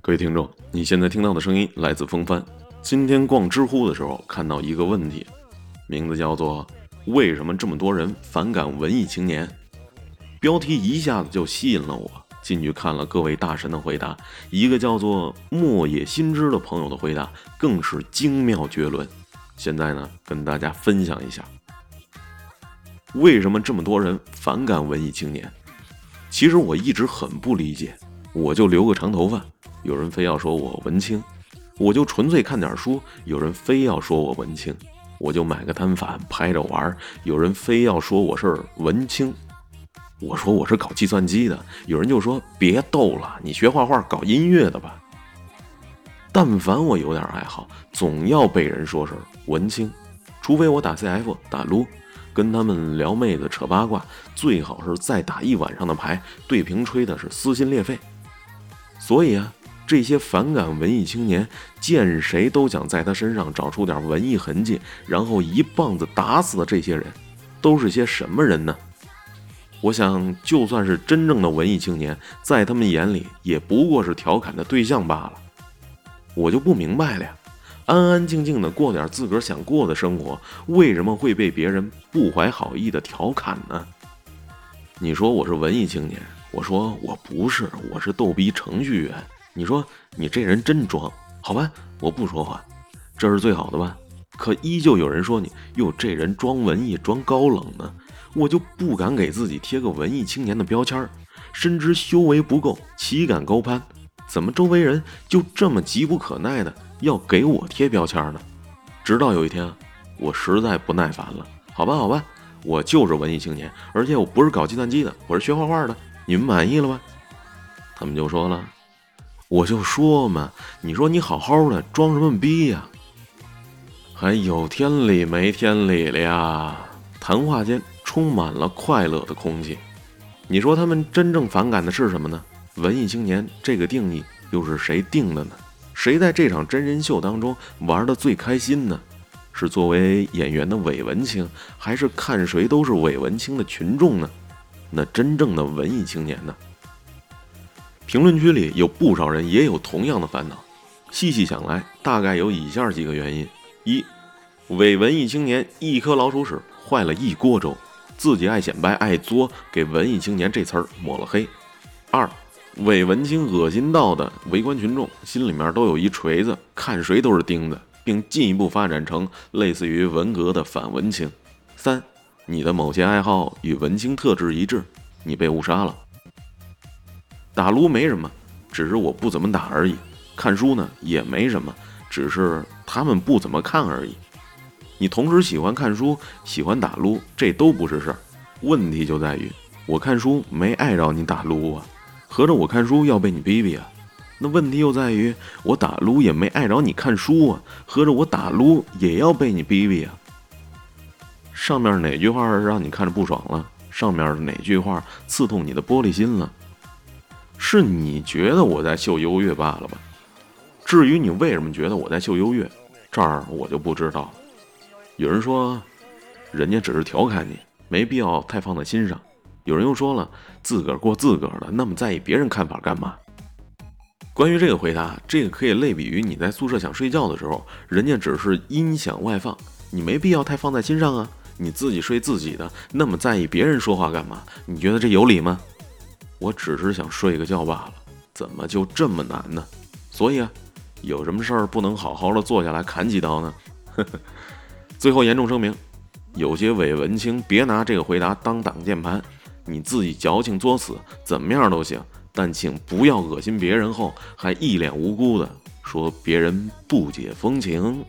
各位听众，你现在听到的声音来自风帆。今天逛知乎的时候看到一个问题，名字叫做“为什么这么多人反感文艺青年”，标题一下子就吸引了我。进去看了各位大神的回答，一个叫做莫野新之的朋友的回答更是精妙绝伦。现在呢，跟大家分享一下，为什么这么多人反感文艺青年？其实我一直很不理解，我就留个长头发，有人非要说我文青；我就纯粹看点书，有人非要说我文青；我就买个单反拍着玩，有人非要说我是文青。我说我是搞计算机的，有人就说别逗了，你学画画、搞音乐的吧。但凡我有点爱好，总要被人说是文青，除非我打 CF、打撸，跟他们聊妹子、扯八卦，最好是再打一晚上的牌，对屏吹的是撕心裂肺。所以啊，这些反感文艺青年，见谁都想在他身上找出点文艺痕迹，然后一棒子打死的这些人，都是些什么人呢？我想，就算是真正的文艺青年，在他们眼里也不过是调侃的对象罢了。我就不明白了呀，安安静静的过点自个儿想过的生活，为什么会被别人不怀好意的调侃呢？你说我是文艺青年，我说我不是，我是逗逼程序员。你说你这人真装，好吧，我不说话，这是最好的吧？可依旧有人说你哟，这人装文艺，装高冷呢。我就不敢给自己贴个文艺青年的标签儿，深知修为不够，岂敢高攀？怎么周围人就这么急不可耐的要给我贴标签呢？直到有一天，我实在不耐烦了，好吧，好吧，我就是文艺青年，而且我不是搞计算机的，我是学画画的，你们满意了吧？他们就说了，我就说嘛，你说你好好的装什么逼呀？还有天理没天理了呀？谈话间。充满了快乐的空气，你说他们真正反感的是什么呢？文艺青年这个定义又是谁定的呢？谁在这场真人秀当中玩的最开心呢？是作为演员的韦文清，还是看谁都是韦文清的群众呢？那真正的文艺青年呢？评论区里有不少人也有同样的烦恼，细细想来，大概有以下几个原因：一，伪文艺青年一颗老鼠屎坏了一锅粥。自己爱显摆爱作，给文艺青年这词儿抹了黑。二，伪文青恶心到的围观群众心里面都有一锤子，看谁都是钉子，并进一步发展成类似于文革的反文青。三，你的某些爱好与文青特质一致，你被误杀了。打撸没什么，只是我不怎么打而已。看书呢也没什么，只是他们不怎么看而已。你同时喜欢看书，喜欢打撸，这都不是事儿。问题就在于我看书没碍着你打撸啊，合着我看书要被你逼逼啊？那问题又在于我打撸也没碍着你看书啊，合着我打撸也要被你逼逼啊？上面哪句话让你看着不爽了？上面哪句话刺痛你的玻璃心了？是你觉得我在秀优越罢了吧？至于你为什么觉得我在秀优越，这儿我就不知道了。有人说，人家只是调侃你，没必要太放在心上。有人又说了，自个儿过自个儿的，那么在意别人看法干嘛？关于这个回答，这个可以类比于你在宿舍想睡觉的时候，人家只是音响外放，你没必要太放在心上啊。你自己睡自己的，那么在意别人说话干嘛？你觉得这有理吗？我只是想睡个觉罢了，怎么就这么难呢？所以啊，有什么事儿不能好好的坐下来砍几刀呢？呵呵。最后严重声明，有些伪文青别拿这个回答当挡箭牌，你自己矫情作死，怎么样都行，但请不要恶心别人后还一脸无辜的说别人不解风情。